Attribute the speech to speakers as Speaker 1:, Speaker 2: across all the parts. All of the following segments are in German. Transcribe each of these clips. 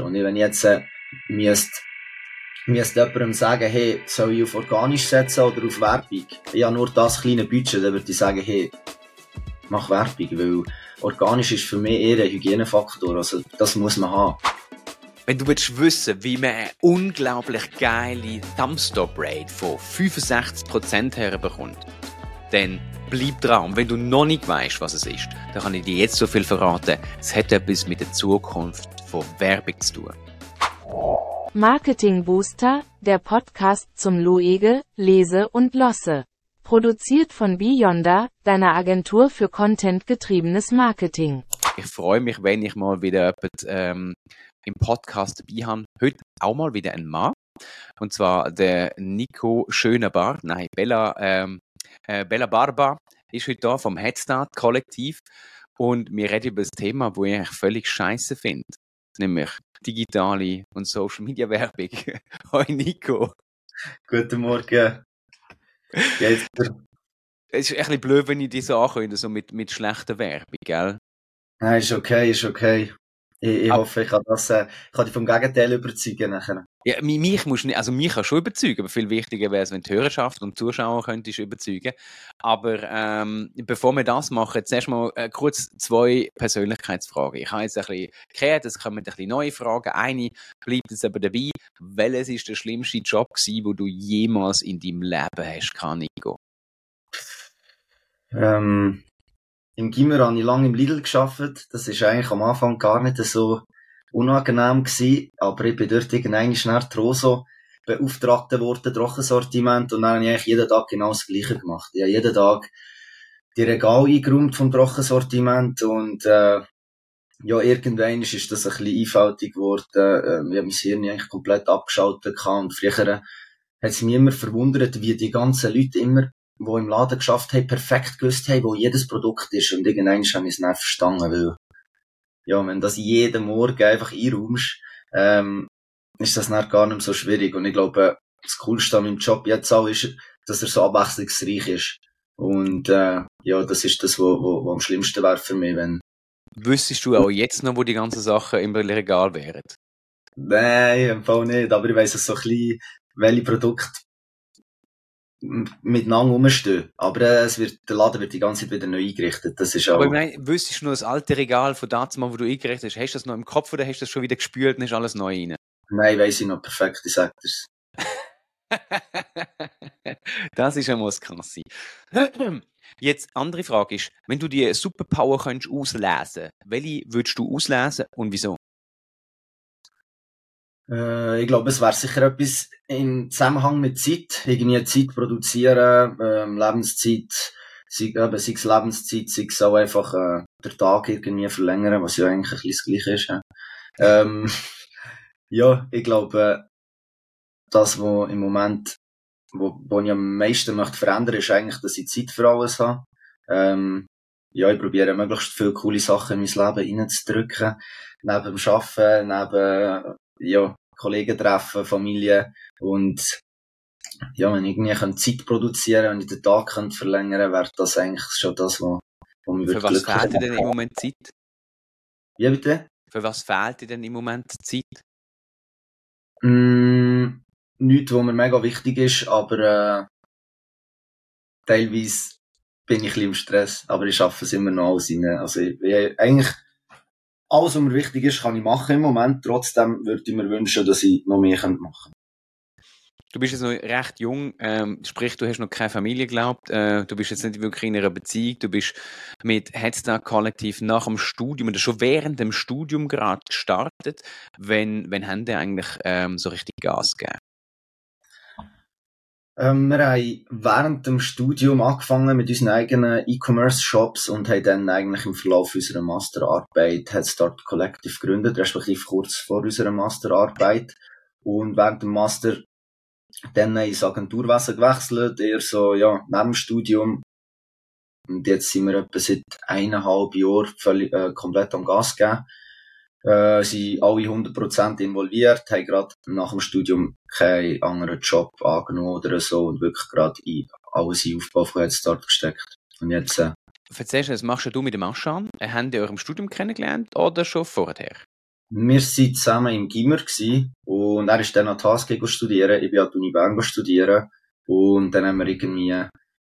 Speaker 1: Und wenn ich jetzt äh, müsste, müsste jemandem sagen, hey, soll ich auf organisch setzen oder auf Werbung? Ich habe nur das kleine Budget, dann würde ich sagen, hey, mach Werbung, weil organisch ist für mich eher ein Hygienefaktor, also das muss man haben.
Speaker 2: Wenn du willst wissen, wie man eine unglaublich geile Thumbstop-Rate von 65% herbekommt, dann bleib dran. Und wenn du noch nicht weißt, was es ist, dann kann ich dir jetzt so viel verraten. Es hat etwas mit der Zukunft von Werbung zu tun.
Speaker 3: Marketing Booster, der Podcast zum Luege, Lese und Losse. Produziert von Beyonder, deiner Agentur für contentgetriebenes Marketing.
Speaker 2: Ich freue mich, wenn ich mal wieder jemand, ähm, im Podcast dabei habe. Heute auch mal wieder ein Mann. Und zwar der Nico Schönerbart, nein, Bella, ähm, äh, Bella Barba ist heute da vom Headstart Kollektiv. Und wir reden über das Thema, das ich eigentlich völlig scheiße finde. Nämlich digitale und Social Media Werbung. Hoi Nico.
Speaker 1: Guten Morgen. Geht's dir?
Speaker 2: Es ist ein bisschen blöd, wenn ich dich so ankündige, so mit, mit schlechter Werbung, gell?
Speaker 1: Nein, ist okay, ist okay. Ich, ich hoffe, ich kann, das, äh, ich kann dich vom Gegenteil überzeugen nachher.
Speaker 2: Ja, mi- mich musst du nicht, also mich kann schon überzeugen, aber viel wichtiger wäre es, wenn die Hörerschaft und die Zuschauer könntest überzeugen. Aber ähm, bevor wir das machen, zuerst mal äh, kurz zwei Persönlichkeitsfragen. Ich habe jetzt ein bisschen gekehrt, es kommen ein bisschen neue Fragen. Eine bleibt jetzt aber dabei. Welches ist der schlimmste Job gewesen, den du jemals in deinem Leben hast, kann Nico?
Speaker 1: Ähm, Im Gimmer habe ich lange im Lidl geschafft. Das ist eigentlich am Anfang gar nicht so unangenehm gewesen. Aber ich bin dort irgendwann schnell Troso beauftragt worden, Trockensortiment. Und dann habe ich eigentlich jeden Tag genau das Gleiche gemacht. Ich habe jeden Tag die Regale eingeräumt vom Trockensortiment und, äh, ja, irgendwann ist das ein bisschen einfältig geworden. Ähm, ich habe mein Hirn eigentlich komplett abgeschaltet und früher hat es mich immer verwundert, wie die ganzen Leute immer die im Laden geschafft haben, perfekt gewusst haben, wo jedes Produkt ist. Und irgendwann habe ich es nicht verstanden, weil, ja, wenn das jeden Morgen einfach einraumst, ähm, ist das nicht gar nicht so schwierig. Und ich glaube, das Coolste an meinem Job jetzt auch ist, dass er so abwechslungsreich ist. Und, äh, ja, das ist das, was wo, wo am schlimmsten wäre für mich, wenn,
Speaker 2: Wüsstest du auch jetzt noch, wo die ganzen Sachen im Regal wären?
Speaker 1: nein, im Fall nicht, aber ich weiss es so ein bisschen, welche Produkte miteinander rumstehen. Aber äh, es wird, der Laden wird die ganze Zeit wieder neu eingerichtet. Das ist auch,
Speaker 2: Aber ich meine, wüsstest du noch das alte Regal von damals, wo du eingerichtet hast, hast du das noch im Kopf oder hast du das schon wieder gespült und ist alles neu rein?
Speaker 1: nein, weiss ich noch perfekt, ich sag dir's.
Speaker 2: das ist einmal das Krasse. Jetzt, andere Frage ist, wenn du die Superpower könntest auslesen, welche würdest du auslesen und wieso?
Speaker 1: Äh, ich glaube, es wäre sicher etwas im Zusammenhang mit Zeit. Irgendwie Zeit produzieren, ähm, Lebenszeit, sei, eben, sei es Lebenszeit, sei es auch einfach äh, der Tag irgendwie verlängern, was ja eigentlich ein bisschen das Gleiche ist. Ja, ähm, ja ich glaube, das, was im Moment, wo, wo ich am meisten möchte verändern, ist eigentlich, dass ich Zeit für alles habe. Ähm, ja, ich probiere möglichst viele coole Sachen in mein Leben reinzudrücken. Neben dem Arbeiten, neben, ja, Kollegen treffen, Familie und ja, wenn ich irgendwie Zeit produzieren und den Tag könnte verlängern, wäre das eigentlich schon das, was, was mich
Speaker 2: Für was fehlt dir denn im. Moment Zeit?
Speaker 1: Wie bitte?
Speaker 2: Für was fehlt dir denn im Moment Zeit?
Speaker 1: Mm, nichts, was mir mega wichtig ist, aber äh, teilweise bin ich ein bisschen im Stress, aber ich schaffe es immer noch alles rein. Also ich, ich, eigentlich alles, was mir wichtig ist, kann ich machen im Moment. Trotzdem würde ich mir wünschen, dass ich noch mehr könnte machen
Speaker 2: Du bist jetzt noch recht jung, ähm, sprich, du hast noch keine Familie geglaubt, äh, du bist jetzt nicht wirklich in einer Beziehung, du bist mit Headstart Kollektiv nach dem Studium oder schon während dem Studium gerade gestartet. Wenn, wenn haben die eigentlich ähm, so richtig Gas gegeben?
Speaker 1: Ähm, wir haben während dem Studium angefangen mit unseren eigenen E-Commerce-Shops und haben dann eigentlich im Verlauf unserer Masterarbeit Headstart Collective gegründet, respektive kurz vor unserer Masterarbeit. Und während dem Master dann ins Agenturwesen gewechselt, eher so, ja, neben dem Studium. Und jetzt sind wir etwa seit eineinhalb Jahren völlig, äh, komplett am Gas gegeben. Äh, sind alle 100% involviert, haben gerade nach dem Studium keinen anderen Job angenommen oder so und wirklich gerade in alles in Aufbau von Headstart gesteckt. Und jetzt, äh,
Speaker 2: Erzählst du, das machst du mit dem Aschan? Haben die eurem Studium kennengelernt oder schon vorher?
Speaker 1: wir waren zusammen im Gimmer und er ist dann an Task studieren. Ich bin an der Uni Bern studieren und dann haben wir irgendwie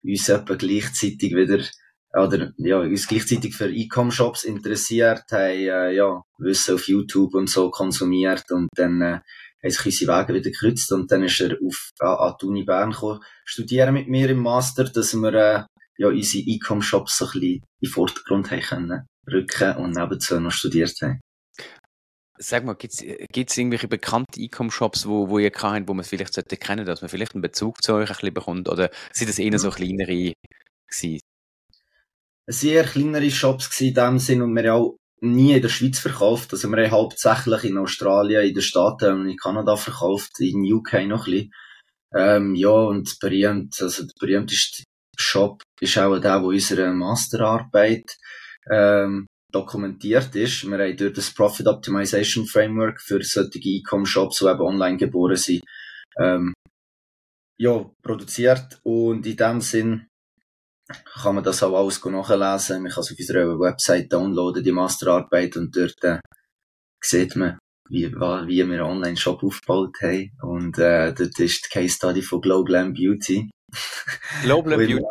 Speaker 1: uns etwa gleichzeitig wieder oder ja, uns gleichzeitig für E-Com-Shops interessiert, haben äh, ja, Wissen auf YouTube und so konsumiert und dann äh, haben sich unsere Wege wieder gekreuzt und dann ist er auf, äh, an die Uni Bern gekommen, studieren mit mir im Master, dass wir äh, ja, unsere E-Com-Shops so ein bisschen in den Vordergrund haben können, rücken und nebenzu noch studiert haben.
Speaker 2: Sag mal, gibt's gibt's irgendwelche bekannte E-Com-Shops, wo, wo ihr kennt, wo man vielleicht sollte kennen, dass man vielleicht einen Bezug zu euch ein bisschen bekommt? Oder sind das eher so kleinere gewesen?
Speaker 1: Eher kleinere Shops in dem Sinn und wir haben auch nie in der Schweiz verkauft. Also wir haben hauptsächlich in Australien, in den Staaten und in Kanada verkauft, in UK noch ein bisschen. Ähm, ja, und berühmt, also der berühmteste Shop ist auch der, wo unsere Masterarbeit ähm, dokumentiert ist. Wir haben dort das Profit Optimization Framework für solche E-Com-Shops, die eben online geboren sind, ähm, ja, produziert. Und in dem Sinn kann man das auch alles nachlesen. Man kann es auf unserer Website downloaden, die Masterarbeit, und dort äh, sieht man, wie, wie wir einen Online-Shop aufgebaut haben. Und äh, dort ist die Case Study von Global Beauty.
Speaker 2: Global Beauty.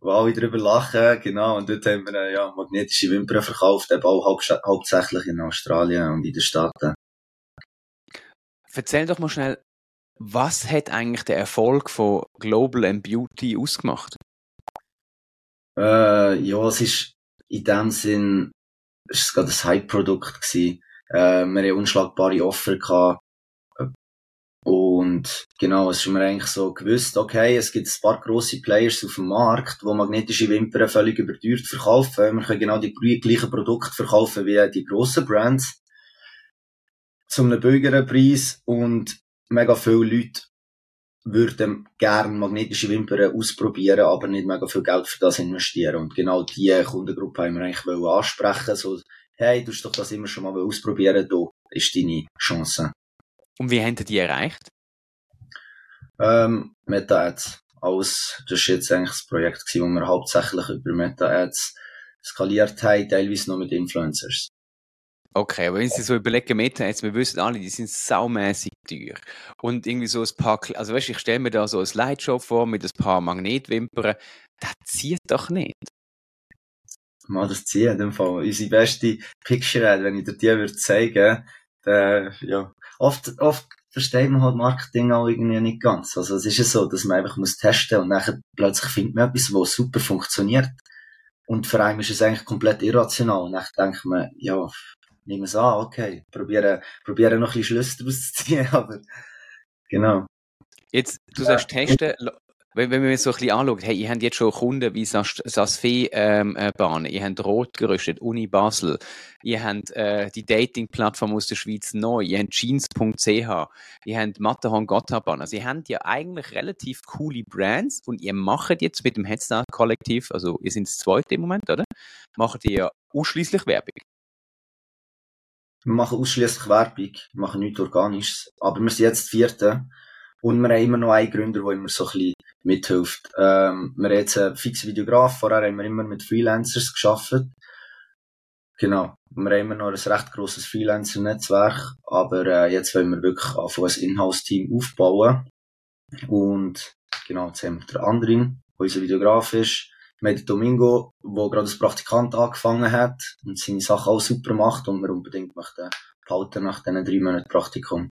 Speaker 1: Wo alle drüber lachen, genau. Und dort haben wir äh, ja, magnetische Wimpern verkauft, eben auch hau hauptsächlich in Australien und in den Staaten.
Speaker 2: Erzähl doch mal schnell, was hat eigentlich der Erfolg von Global Beauty ausgemacht?
Speaker 1: Äh, ja, es ist in dem Sinn, es ist gerade ein Hype-Produkt gewesen. Äh, wir haben unschlagbare Offer gehabt. Und genau, es ist mir eigentlich so gewusst, okay, es gibt ein paar grosse Players auf dem Markt, die magnetische Wimpern völlig überteuert verkaufen. Wir können genau die gleichen Produkte verkaufen wie die grossen Brands. Zu einem billigeren Preis und mega viele Leute würden gerne magnetische Wimpern ausprobieren, aber nicht mega viel Geld für das investieren. Und genau diese Kundengruppe haben wir eigentlich ansprechen so, hey, du hast doch das immer schon mal ausprobieren, da ist deine Chance.
Speaker 2: Und wie ihr die erreicht?
Speaker 1: Ähm, Meta-Ads. Alles, das ist jetzt eigentlich das Projekt gewesen, wo wir hauptsächlich über Meta-Ads skaliert haben, teilweise noch mit Influencers.
Speaker 2: Okay, aber wenn Sie so überlegen, Meta-Ads, wir wissen alle, die sind saumäßig teuer. Und irgendwie so ein paar, also weißt du, ich stelle mir da so ein Slideshow vor mit ein paar Magnetwimpern, das zieht doch nicht.
Speaker 1: Mal das ziehen, in dem Fall. Unsere beste Picture-Ad, wenn ich dir die würde zeigen, dann, ja. Oft, oft versteht man halt Marketing auch irgendwie nicht ganz. Also es ist ja so, dass man einfach muss testen und dann plötzlich findet man etwas, was super funktioniert. Und für einen ist es eigentlich komplett irrational. Und dann denkt man, ja, nehmen es an, okay, probieren, probieren noch ein bisschen Schlüsse daraus zu ziehen, aber genau.
Speaker 2: Jetzt, du sagst testen, wenn, wenn wir so ein bisschen anschauen, hey, ihr habt jetzt schon Kunden wie Sasfee ähm, äh, ihr habt Rot gerüstet, Uni Basel, ihr habt äh, die Dating-Plattform aus der Schweiz neu, ihr habt jeans.ch, ihr habt Matterhorn Gotthardbahn. Also ihr habt ja eigentlich relativ coole Brands und ihr macht jetzt mit dem Headstart-Kollektiv, also ihr seid das zweite im Moment, oder? Macht ihr ausschließlich Werbung?
Speaker 1: Wir machen ausschließlich Werbung, wir machen nichts Organisches, aber wir sind jetzt Vierte und wir haben immer noch einen Gründer, der immer so ein bisschen mithilft. Ähm, wir haben jetzt einen fixen Videograf, vorher haben wir immer mit Freelancers geschafft. Genau. Wir haben immer noch ein recht grosses Freelancer-Netzwerk, aber äh, jetzt wollen wir wirklich anfangen, ein Inhouse-Team aufbauen. Und genau, jetzt haben wir den anderen, der unser Videograf ist. Wir Domingo, der gerade als Praktikant angefangen hat und seine Sachen auch super macht und wir unbedingt möchten behalten nach diesen drei Monaten Praktikum.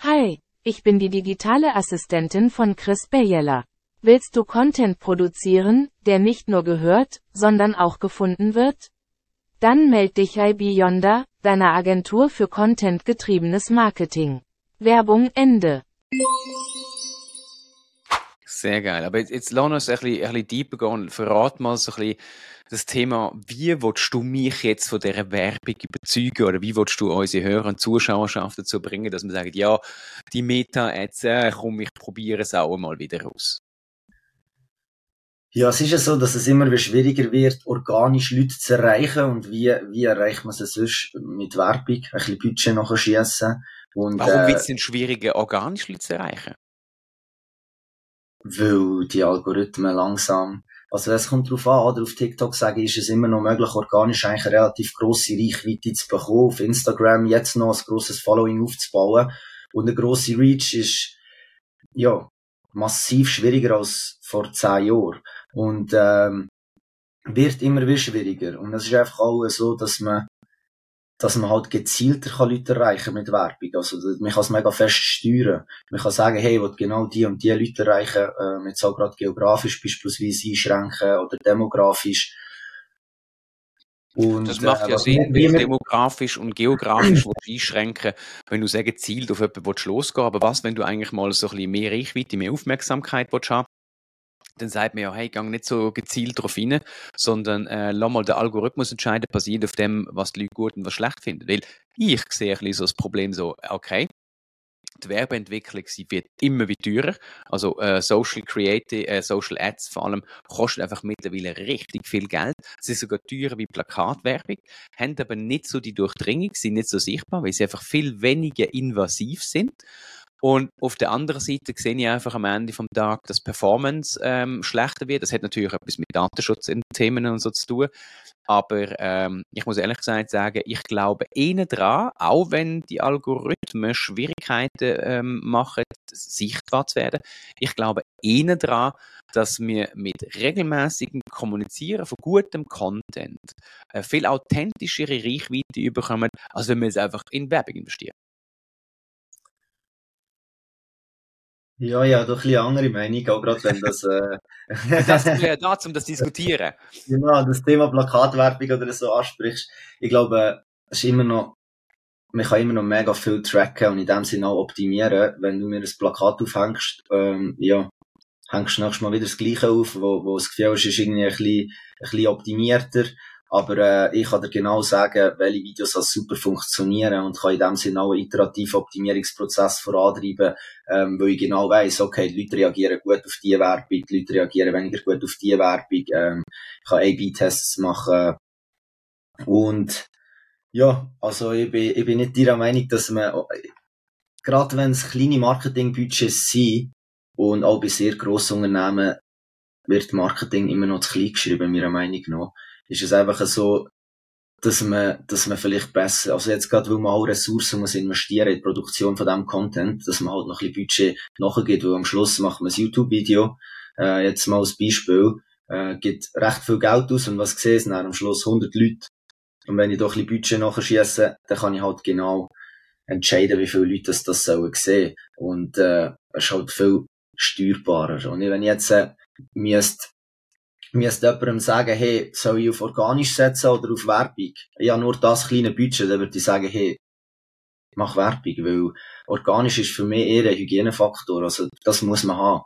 Speaker 3: Hi, ich bin die digitale Assistentin von Chris Bayella. Willst du Content produzieren, der nicht nur gehört, sondern auch gefunden wird? Dann meld dich bei Beyonder, deiner Agentur für contentgetriebenes Marketing. Werbung Ende.
Speaker 2: Sehr geil. Aber jetzt, jetzt lass uns ein bisschen, ein bisschen deeper gehen. Verrat mal so ein bisschen das Thema, wie willst du mich jetzt von dieser Werbung überzeugen oder wie willst du unsere Hörer und Zuschauerschaft dazu bringen, dass man sagt, ja, die Meta-Ads, äh, komm, ich probiere es auch mal wieder aus?
Speaker 1: Ja, es ist ja so, dass es immer schwieriger wird, organisch Leute zu erreichen und wie, wie erreicht man sie sonst mit Werbung, ein bisschen Budget nachher schiessen.
Speaker 2: Und, Warum äh, wird es denn schwieriger, organisch Leute zu erreichen?
Speaker 1: Weil die Algorithmen langsam Also es kommt darauf an, oder auf TikTok sage ich, ist es immer noch möglich, organisch eigentlich eine relativ grosse Reichweite zu bekommen, auf Instagram jetzt noch ein grosses Following aufzubauen. Und eine grosse Reach ist, ja, massiv schwieriger als vor zehn Jahren. Und, ähm, wird immer wieder schwieriger. Und es ist einfach auch so, dass man dass man halt gezielter kann Leute erreichen mit Werbung. Also, man kann es mega fest steuern. Man kann sagen, hey, ich will genau die und die Leute erreichen, äh, jetzt auch gerade geografisch beispielsweise einschränken oder demografisch.
Speaker 2: Und, das macht ja äh, Sinn, weil demografisch und geografisch einschränken, wenn du sagen, gezielt auf jemanden losgehen aber was, wenn du eigentlich mal so ein bisschen mehr Reichweite, mehr Aufmerksamkeit haben dann sagt man ja, hey, gang nicht so gezielt darauf hin, sondern äh, lass mal den Algorithmus entscheiden, basiert auf dem, was die Leute gut und was schlecht finden. Weil ich sehe ein bisschen so das Problem so, okay, die Werbeentwicklung sie wird immer wie teurer. Also äh, Social Creative, äh, Social Ads vor allem kosten einfach mittlerweile richtig viel Geld. Sie sind sogar teurer wie Plakatwerbung, haben aber nicht so die Durchdringung, sind nicht so sichtbar, weil sie einfach viel weniger invasiv sind. Und auf der anderen Seite sehe ich einfach am Ende vom Tag, dass Performance ähm, schlechter wird. Das hat natürlich etwas mit Datenschutz in Themen und so zu tun. Aber ähm, ich muss ehrlich gesagt sagen, ich glaube eher dran, auch wenn die Algorithmen Schwierigkeiten ähm, machen, sichtbar zu werden. Ich glaube eher dran, dass wir mit regelmäßigem Kommunizieren von gutem Content äh, viel authentischere Reichweite bekommen, als wenn wir es einfach in Werbung investieren.
Speaker 1: Ja, ja, doch ein bisschen andere Meinung, auch gerade wenn das... Äh
Speaker 2: das ist ja da, um das zu diskutieren.
Speaker 1: Genau, das Thema Plakatwerbung oder so ansprichst. Ich glaube, es ist immer noch... Man kann immer noch mega viel tracken und in dem Sinne auch optimieren. Wenn du mir ein Plakat aufhängst, ähm, ja, hängst du nächstes Mal wieder das Gleiche auf, wo, wo das Gefühl ist, ist irgendwie ein bisschen, ein bisschen optimierter. Aber äh, ich kann dir genau sagen, welche Videos als super funktionieren und kann in dem Sinne auch einen iterativen Optimierungsprozess vorantreiben, ähm, weil ich genau weiss, okay, die Leute reagieren gut auf diese Werbung, die Leute reagieren weniger gut auf diese Werbung. Ähm, ich kann A-B-Tests machen. Und ja, also ich bin, ich bin nicht der Meinung, dass man, gerade wenn es kleine Marketingbudgets sind und auch bei sehr grossen Unternehmen, wird Marketing immer noch zu klein geschrieben, meiner Meinung nach ist es einfach so, dass man, dass man vielleicht besser, also jetzt gerade, weil man auch Ressourcen muss investieren in die Produktion von diesem Content, dass man halt noch ein bisschen Budget nachgeht, weil am Schluss macht man ein YouTube-Video, äh, jetzt mal als Beispiel, äh, gibt recht viel Geld aus und was gesehen sind am Schluss 100 Leute. Und wenn ich doch ein bisschen Budget nachschieße, dann kann ich halt genau entscheiden, wie viele Leute das, das sollen sehen. Und, äh, es ist halt viel steuerbarer. Und wenn ich jetzt, äh, müsste müsste jemandem sagen, hey, soll ich auf organisch setzen oder auf Werbung? Ja, nur das kleine Budget, dann würde ich sagen, hey, mach Werbung, weil organisch ist für mich eher ein Hygienefaktor, also das muss man haben.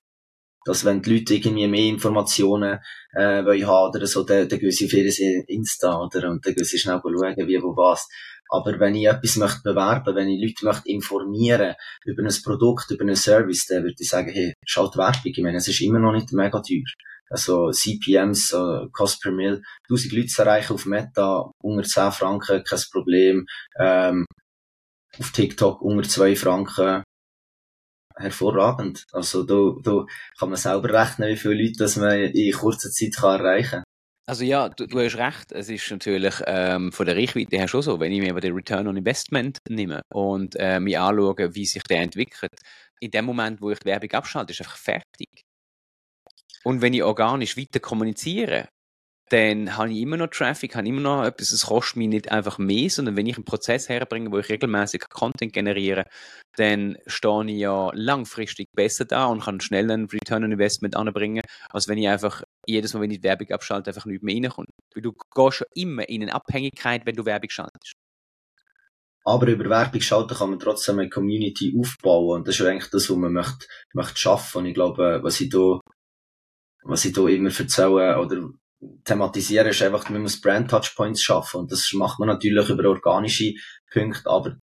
Speaker 1: Dass wenn die Leute irgendwie mehr Informationen äh, wollen haben oder so, dann, dann gehen sie auf ihr Insta oder und dann gehen sie schnell schauen, wie, wo, was. Aber wenn ich etwas möchte bewerben, wenn ich Leute möchte informieren über ein Produkt, über einen Service, dann würde ich sagen, hey, schalt Werbung. Ich meine, es ist immer noch nicht mega teuer also CPMs, äh, Cost per Mill, 1000 Leute zu erreichen auf Meta, unter 10 Franken, kein Problem, ähm, auf TikTok unter 2 Franken, hervorragend. Also da, da kann man selber rechnen, wie viele Leute das man in kurzer Zeit kann erreichen kann.
Speaker 2: Also ja, du, du, hast recht. Es ist natürlich ähm, von der Reichweite her schon so, wenn ich mir aber den Return on Investment nehme und äh, mir anschaue, wie sich der entwickelt. In dem Moment, wo ich die Werbung abschalte, ist einfach fertig. Und wenn ich organisch weiter kommuniziere, dann habe ich immer noch Traffic, habe immer noch etwas, es kostet mich nicht einfach mehr, sondern wenn ich einen Prozess herbringe, wo ich regelmäßig Content generiere, dann stehe ich ja langfristig besser da und kann schnell einen Return on Investment anbringen, als wenn ich einfach jedes Mal, wenn ich Werbung abschalte, einfach nicht mehr reinkomme. Weil du gehst schon immer in eine Abhängigkeit, wenn du Werbung schaltest.
Speaker 1: Aber über Werbung schalten kann man trotzdem eine Community aufbauen. Und das ist eigentlich das, was man möchte, möchte schaffen. Und ich glaube, was ich da was ich da immer erzähle oder thematisiere, ist einfach, man muss Brand Touchpoints schaffen. Und das macht man natürlich über organische Punkte, aber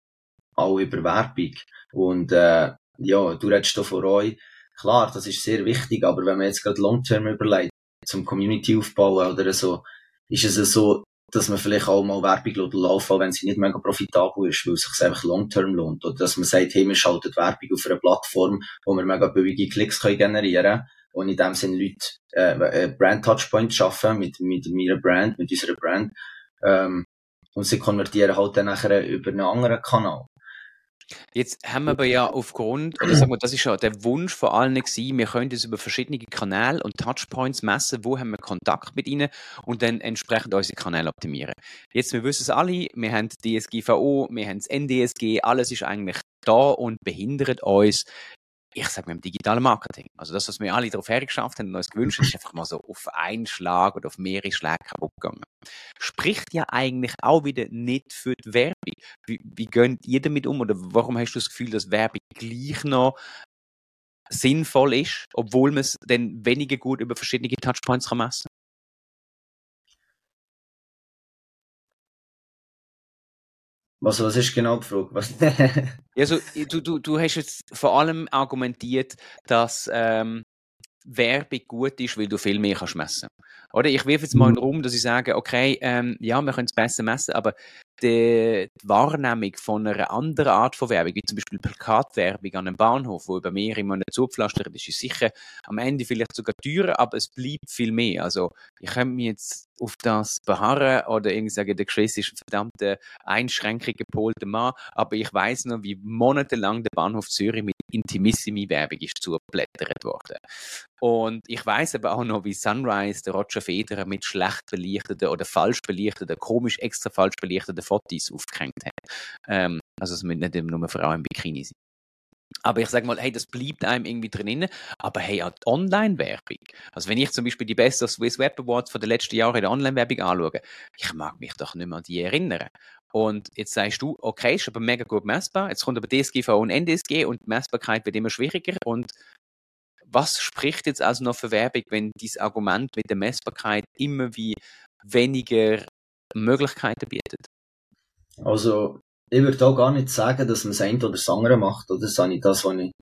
Speaker 1: auch über Werbung. Und äh, ja, du redest da von euch. Klar, das ist sehr wichtig, aber wenn man jetzt gerade Long-Term überlegt, zum Community aufbauen oder so, ist es so, dass man vielleicht auch mal Werbung laufen wenn sie nicht mega profitabel ist, weil es sich einfach long-term lohnt. Oder dass man sagt, hey, wir schalten Werbung auf einer Plattform, wo wir mega billige Klicks können generieren und in dem Sinne Leute äh, äh, Brand Touchpoint schaffen mit, mit meiner Brand, mit unserer Brand. Ähm, und sie konvertieren halt dann nachher über einen anderen Kanal.
Speaker 2: Jetzt haben wir aber ja aufgrund, oder sagen wir, das ist ja der Wunsch von allen gewesen, wir können das über verschiedene Kanäle und Touchpoints messen, wo haben wir Kontakt mit ihnen und dann entsprechend unsere Kanäle optimieren. Jetzt, wir wissen es alle, wir haben DSGVO, wir haben das NDSG, alles ist eigentlich da und behindert uns ich sage mal, im digitalen Marketing. Also das, was wir alle darauf hergeschafft haben und uns gewünscht haben, ist einfach mal so auf einen Schlag oder auf mehrere Schläge kaputt gegangen. Spricht ja eigentlich auch wieder nicht für die Werbung. Wie, wie geht ihr damit um oder warum hast du das Gefühl, dass Werbung gleich noch sinnvoll ist, obwohl man es dann weniger gut über verschiedene Touchpoints kann messen
Speaker 1: Was, was ist genau die Frage?
Speaker 2: Also, du, du, du hast jetzt vor allem argumentiert, dass ähm, Werbung gut ist, weil du viel mehr kannst messen. Oder ich wirf jetzt mal in den Raum, dass ich sage, okay, ähm, ja, wir können es besser messen, aber die, die, Wahrnehmung von einer anderen Art von Werbung, wie zum Beispiel Plakatwerbung an einem Bahnhof, wo über mehrere Monate zugepflastert ist, ist sicher am Ende vielleicht sogar teurer, aber es bleibt viel mehr. Also ich könnte mich jetzt auf das beharren oder irgendwie sagen, der Chris ist ein verdammter Einschränkung gepolter Mann, aber ich weiß noch, wie monatelang der Bahnhof Zürich mit Intimissimi-Werbung ist zugeblättert worden. Und ich weiß aber auch noch, wie Sunrise, der Roger Federer, mit schlecht belichteten oder falsch belichteten, komisch extra falsch belichteten Fotos aufgehängt hat. Ähm, also es müssen nicht nur Frauen im Bikini sein. Aber ich sage mal, hey, das bleibt einem irgendwie drinnen. Aber hey, auch die Online-Werbung. Also wenn ich zum Beispiel die Best of Swiss Web Awards von den letzten Jahren in der Online-Werbung anschaue, ich mag mich doch nicht mehr an die erinnern. Und jetzt sagst du, okay, ist aber mega gut messbar. Jetzt kommt aber DSGVO und NDSG und die Messbarkeit wird immer schwieriger. Und was spricht jetzt also noch für Werbung, wenn dieses Argument mit der Messbarkeit immer wie weniger Möglichkeiten bietet?
Speaker 1: Also, ich würde auch gar nicht sagen, dass man das eine oder das andere macht. Oder das ich das, was ich,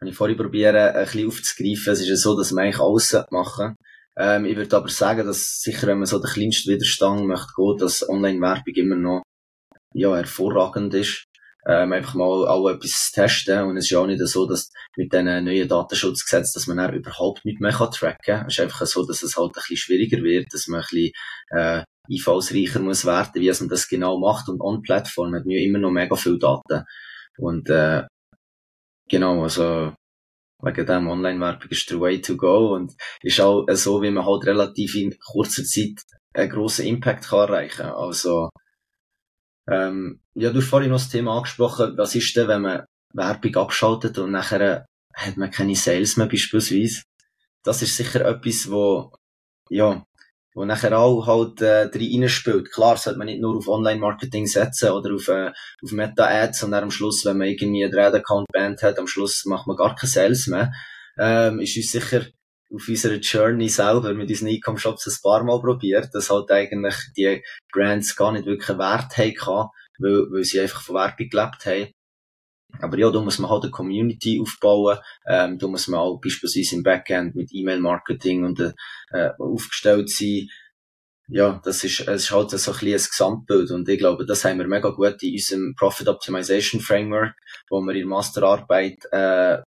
Speaker 1: was ich vorhin probiere, ein bisschen aufzugreifen. Es ist ja so, dass man eigentlich alles machen ähm, Ich würde aber sagen, dass sicher, wenn man so den kleinsten Widerstand möchte gehen, dass Online-Werbung immer noch ja, hervorragend ist ähm, einfach mal auch etwas testen. Und es ist ja auch nicht so, dass mit diesen neuen Datenschutzgesetzen, dass man dann überhaupt nicht mehr tracken kann. Es ist einfach so, dass es halt ein bisschen schwieriger wird, dass man ein bisschen, äh, einfallsreicher muss werden, wie man das genau macht. Und On-Plattform hat man immer noch mega viel Daten. Und, äh, genau, also, wegen dem Online-Werbung ist der Way to go und ist auch so, wie man halt relativ in kurzer Zeit einen grossen Impact kann erreichen kann. Also, ähm, ja, du hast vorhin noch das Thema angesprochen, was ist denn, wenn man Werbung abschaltet und nachher hat man keine Sales mehr beispielsweise. Das ist sicher etwas, wo, ja, wo nachher auch halt äh, drin spielt. Klar, sollte man nicht nur auf Online-Marketing setzen oder auf, äh, auf Meta-Ads, sondern am Schluss, wenn man irgendwie einen Ad-Account-Band hat, am Schluss macht man gar keine Sales mehr. Ähm, ist uns sicher auf unserer Journey selber mit unseren E-Com-Shops ein paar Mal probiert, dass halt eigentlich die Brands gar nicht wirklich einen Wert haben, weil, weil sie einfach von Werbung gelebt haben. Aber ja, da muss man halt eine Community aufbauen, ähm, da muss man auch beispielsweise im Backend mit E-Mail-Marketing und äh, aufgestellt sein. Ja, das ist, es ist halt so ein bisschen ein Gesamtbild und ich glaube, das haben wir mega gut in unserem Profit Optimization Framework, wo wir in Masterarbeit äh,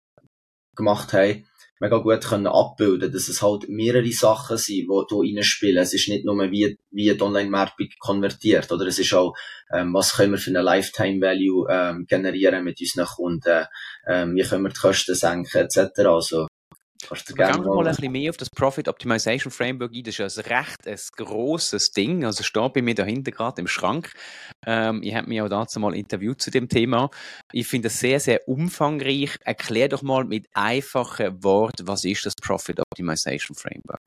Speaker 1: gemacht haben mega gut können abbilden, dass es halt mehrere Sachen sind, die hier reinspielen. Es ist nicht nur wie, wie die Online-Werbung konvertiert, oder es ist auch, ähm, was können wir für eine Lifetime-Value ähm, generieren mit unseren Kunden, ähm, wie können wir die Kosten senken, etc. Also,
Speaker 2: Du gerne mal ein bisschen mehr auf das Profit Optimization Framework ein. Das ist ja ein recht ein grosses Ding. Also steht bei mir dahinter gerade im Schrank. Ähm, ich habe mich auch dazu mal interviewt zu dem Thema. Ich finde es sehr, sehr umfangreich. Erklär doch mal mit einfachen Worten, was ist das Profit Optimization Framework?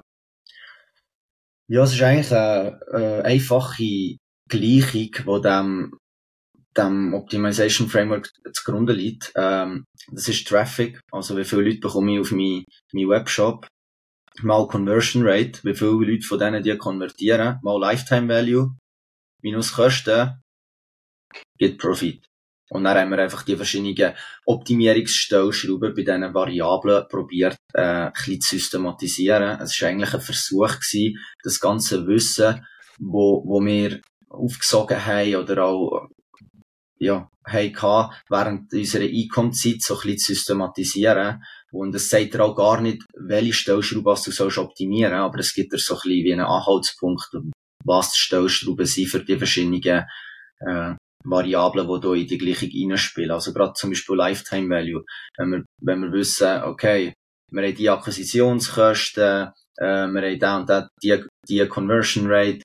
Speaker 1: Ja, es ist eigentlich eine, eine einfache Gleichung, die dem dem Optimization Framework zugrunde liegt. Ähm, das ist Traffic, also wie viele Leute bekomme ich auf meinen mein Webshop, mal Conversion Rate, wie viele Leute von denen die konvertieren, mal Lifetime Value, minus Kosten, gibt Profit. Und dann haben wir einfach die verschiedenen Optimierungsstellschrauben bei diesen Variablen probiert, äh, ein bisschen zu systematisieren. Es war eigentlich ein Versuch gewesen, das ganze Wissen, wo, wo wir aufgesogen haben oder auch ja, haben während unserer Einkommenszeit so ein bisschen zu systematisieren Und es sagt dir auch gar nicht, welche Stellschraube du sollst optimieren, aber es gibt dir so ein bisschen wie einen Anhaltspunkt, was die Stellschrauben sind für die verschiedenen äh, Variablen, die hier in die Gleichung reinspielen. Also gerade zum Beispiel Lifetime Value. Wenn wir, wenn wir wissen, okay, wir haben die Akquisitionskosten, äh, wir haben da und da die, die Conversion Rate,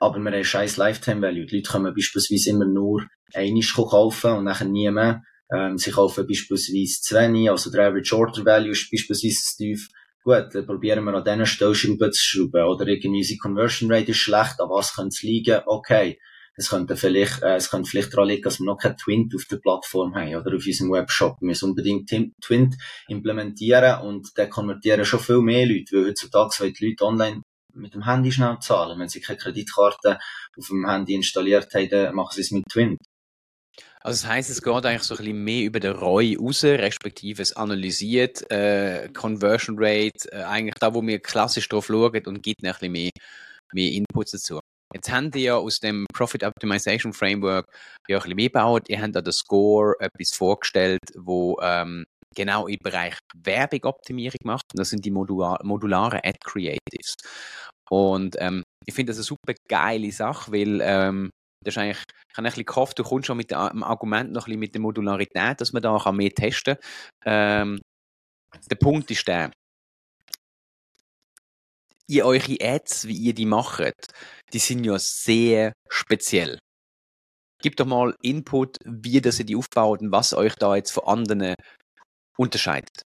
Speaker 1: aber wir haben scheiß Lifetime Value. Die Leute können beispielsweise immer nur einiges kaufen und nachher nie mehr. Ähm, sie kaufen beispielsweise 20, also der Average Order Value ist beispielsweise tief. Gut, dann probieren wir an diesen Stellschrauben zu schrauben. Oder irgendwie unsere Conversion Rate ist schlecht, an was könnte es liegen? Okay. Es könnte vielleicht, äh, es könnte vielleicht daran liegen, dass wir noch kein Twint auf der Plattform haben oder auf unserem Webshop. Wir müssen unbedingt Twint implementieren und dann konvertieren schon viel mehr Leute, weil heutzutage wollen die Leute online mit dem Handy schnell zahlen. Wenn sie keine Kreditkarte auf dem Handy installiert haben, dann machen sie es mit Twint.
Speaker 2: Also das heißt, es geht eigentlich so ein bisschen mehr über den ROI raus, respektive es analysiert äh, Conversion Rate, äh, eigentlich da, wo wir klassisch drauf schauen und gibt ein bisschen mehr, mehr Inputs dazu. Jetzt habt ihr ja aus dem Profit Optimization Framework ja ein bisschen mehr gebaut. Ihr habt da den Score etwas vorgestellt, wo ähm, genau im Bereich Werbung-Optimierung macht. Das sind die modular modularen Ad Creatives. Und ähm, ich finde das eine super geile Sache, weil ähm, das ist eigentlich, ich habe ein bisschen gehofft, du kommst schon mit dem Argument noch ein bisschen mit der Modularität, dass man da mehr testen kann. Ähm, der Punkt ist der, ihr eure Ads, wie ihr die macht, die sind ja sehr speziell. Gib doch mal Input, wie das ihr die aufbaut und was euch da jetzt von anderen unterscheidet.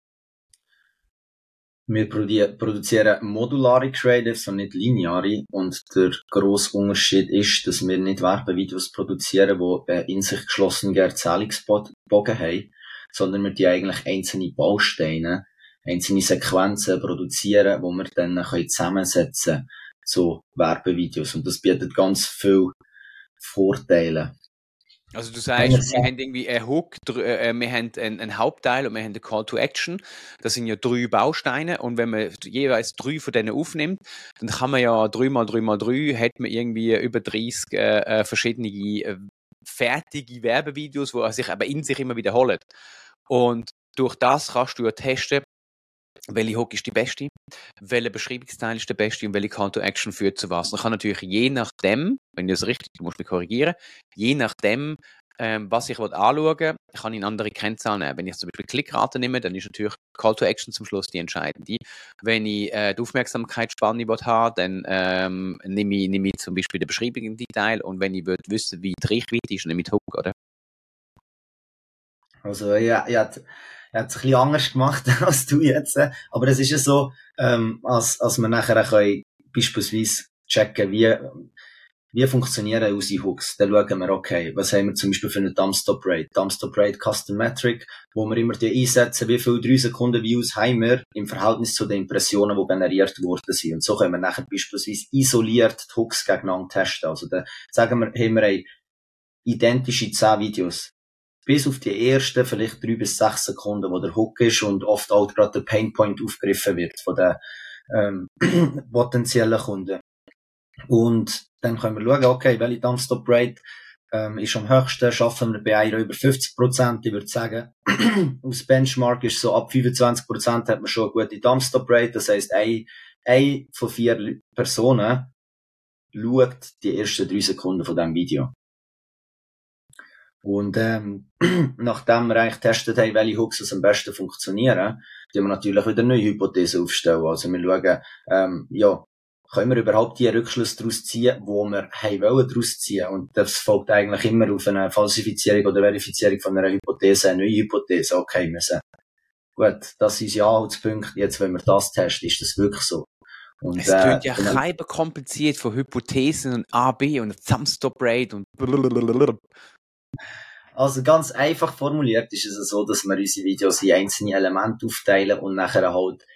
Speaker 1: Wir produzieren modulare Creatives und nicht lineare. Und der grosse Unterschied ist, dass wir nicht Werbevideos produzieren, die in sich geschlossenen Erzählungsbogen haben, sondern wir die eigentlich einzelne Bausteine einzelne Sequenzen produzieren, wo wir dann zusammensetzen zu Werbevideos. Und das bietet ganz viele Vorteile.
Speaker 2: Also du sagst, wir haben irgendwie einen Hook, äh, wir haben einen, Hauptteil und wir haben einen Call to Action. Das sind ja drei Bausteine und wenn man jeweils drei von denen aufnimmt, dann kann man ja drei mal drei mal drei, hat man irgendwie über 30 äh, äh, verschiedene äh, fertige Werbevideos, die sich aber in sich immer wiederholen. Und durch das kannst du ja testen, welche Hook ist die beste, welcher Beschreibungsteil ist der beste und welche Call to Action führt zu was. Man kann natürlich je nachdem, wenn ich das richtig, du musst mich korrigieren, je nachdem, ähm, was ich anschauen will, kann ich andere Kennzahlen nehmen. Wenn ich zum Beispiel Klickrate nehme, dann ist natürlich Call to Action zum Schluss die entscheidende. Wenn ich äh, die Aufmerksamkeitsspanne habe, dann ähm, nehme, ich, nehme ich zum Beispiel den beschriebenen Detail und wenn ich will wissen, wie die Reichweite ist, nehme ich Hook, oder?
Speaker 1: Also ja, ja er hat es ein bisschen anders gemacht als du jetzt. Aber es ist ja so, ähm, als, als wir nachher können beispielsweise checken, wie, wie funktionieren unsere Hooks. Dann schauen wir, okay, was haben wir zum Beispiel für eine Dumpstop Rate? Dumpstop Rate Custom Metric, wo wir immer die einsetzen, wie viele 3 Sekunden Views haben wir im Verhältnis zu den Impressionen, die generiert worden sind. Und so können wir nachher beispielsweise isoliert die Hooks gegeneinander testen. Also dann sagen wir, haben wir identische 10 Videos bis auf die ersten vielleicht drei bis sechs Sekunden, wo der Hook ist und oft auch gerade der Painpoint aufgegriffen wird von den ähm, potenziellen Kunden. Und dann können wir schauen, okay, welche Dumpstop Rate ähm, ist am höchsten, schaffen wir bei einer über 50 Prozent, ich würde sagen. Aus Benchmark ist so ab 25 Prozent hat man schon eine gute Dumpstop Rate, das heisst, ein, ein von vier Personen schaut die ersten drei Sekunden von diesem Video. Und ähm, nachdem wir eigentlich getestet haben, welche Hooks am besten funktionieren, tun wir natürlich wieder neue Hypothesen aufstellen. Also wir schauen, ähm, ja, können wir überhaupt die Rückschlüsse daraus ziehen, wo wir haben wollen daraus ziehen. Und das folgt eigentlich immer auf eine Falsifizierung oder Verifizierung von einer Hypothese, eine neue Hypothese. Okay, wir sagen, gut, das ist ja Anhaltspunkt, jetzt wenn wir das testen, ist das wirklich so.
Speaker 2: Und, es klingt äh, ja genau. kompliziert von Hypothesen und A, B und Thumbstop Rate und blablabla.
Speaker 1: Also ganz einfach formuliert ist es so, dass wir unsere Videos in einzelne Elemente aufteilen und nachher halt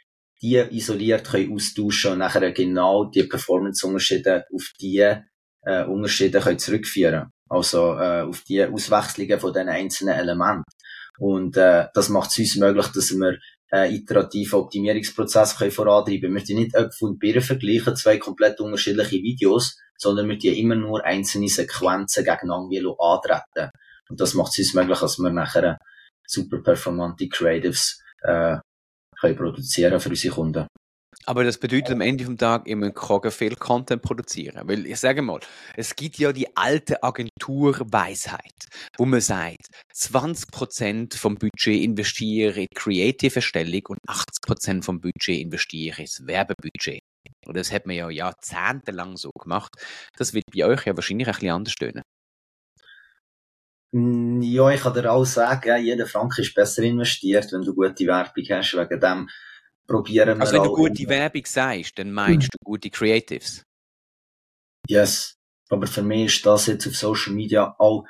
Speaker 1: die isoliert können austauschen und nachher genau die Performance-Unterschiede auf die äh, Unterschiede können zurückführen. Also äh, auf die Auswechslungen von diesen einzelnen Elementen. Und äh, das macht es uns möglich, dass wir äh, iterativen Optimierungsprozess können vorantreiben. Wir nicht Äpfel und Birnen vergleichen, zwei komplett unterschiedliche Videos, sondern wir die immer nur einzelne Sequenzen gegeneinander antreten. Und das macht es uns möglich, dass wir nachher super performante Creatives äh, können produzieren für unsere Kunden.
Speaker 2: Aber das bedeutet am Ende vom Tag, ich muss viel Content produzieren. Weil ich sage mal, es gibt ja die alte Agenturweisheit, wo man sagt, 20% vom Budget investiere in Creative Erstellung und 80% vom Budget investiere ins Werbebudget. Und das hat man ja jahrzehntelang so gemacht. Das wird bei euch ja wahrscheinlich ein bisschen anders tönen.
Speaker 1: Mm, ja, ich kann dir auch sagen, jeder Franken ist besser investiert, wenn du gute Werbung hast. Wegen dem probieren wir
Speaker 2: Also wenn du gute Werbung sagst, dann meinst du gute Creatives?
Speaker 1: Yes. Aber für mich ist das jetzt auf Social Media auch,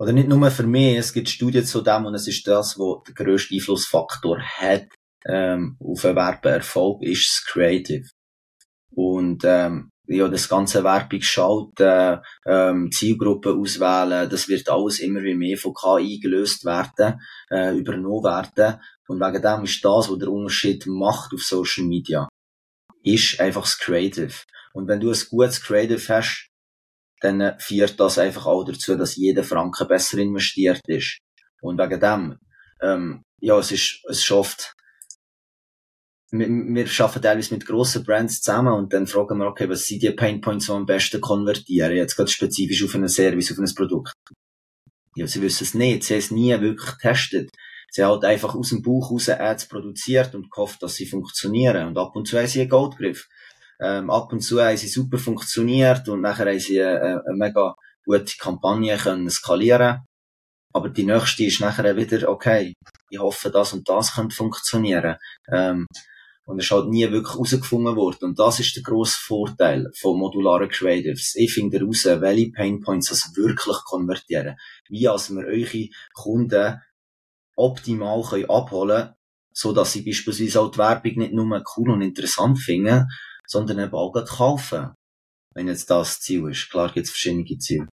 Speaker 1: oder nicht nur für mich, es gibt Studien zu dem und es ist das, wo der grösste Einflussfaktor hat ähm, auf einen Werbeerfolg, ist das Creative. Und ähm, ja, das ganze Werbung schalten, ähm, Zielgruppen auswählen, das wird alles immer wie mehr von KI gelöst werden, äh, übernommen werden. Und wegen dem ist das, was der Unterschied macht auf Social Media, ist einfach das Creative. Und wenn du ein gutes Creative hast, dann führt das einfach auch dazu, dass jeder Franken besser investiert ist. Und wegen dem, ähm, ja, es ist, es schafft, wir, wir arbeiten teilweise mit grossen Brands zusammen und dann fragen wir, okay, was sind die Painpoints, die am besten konvertieren? Jetzt gerade spezifisch auf einen Service, auf ein Produkt. Ja, sie wissen es nicht. Sie haben es nie wirklich getestet. Sie haben halt einfach aus dem Bauch raus Ads produziert und gehofft, dass sie funktionieren. Und ab und zu haben sie einen Goldgriff. Ähm, ab und zu haben sie super funktioniert und nachher haben sie eine, eine mega gute Kampagne können skalieren. Aber die nächste ist nachher wieder, okay, ich hoffe, das und das könnte funktionieren. Ähm, und es ist halt nie wirklich herausgefunden worden. Und das ist der grosse Vorteil von modularen Creatives. Ich finde heraus, welche Painpoints das wirklich konvertieren. Wie als wir eure Kunden optimal können abholen können, so dass sie beispielsweise auch die Werbung nicht nur cool und interessant finden, sondern eben auch kaufen. Wenn jetzt das Ziel ist. Klar gibt es verschiedene Ziele.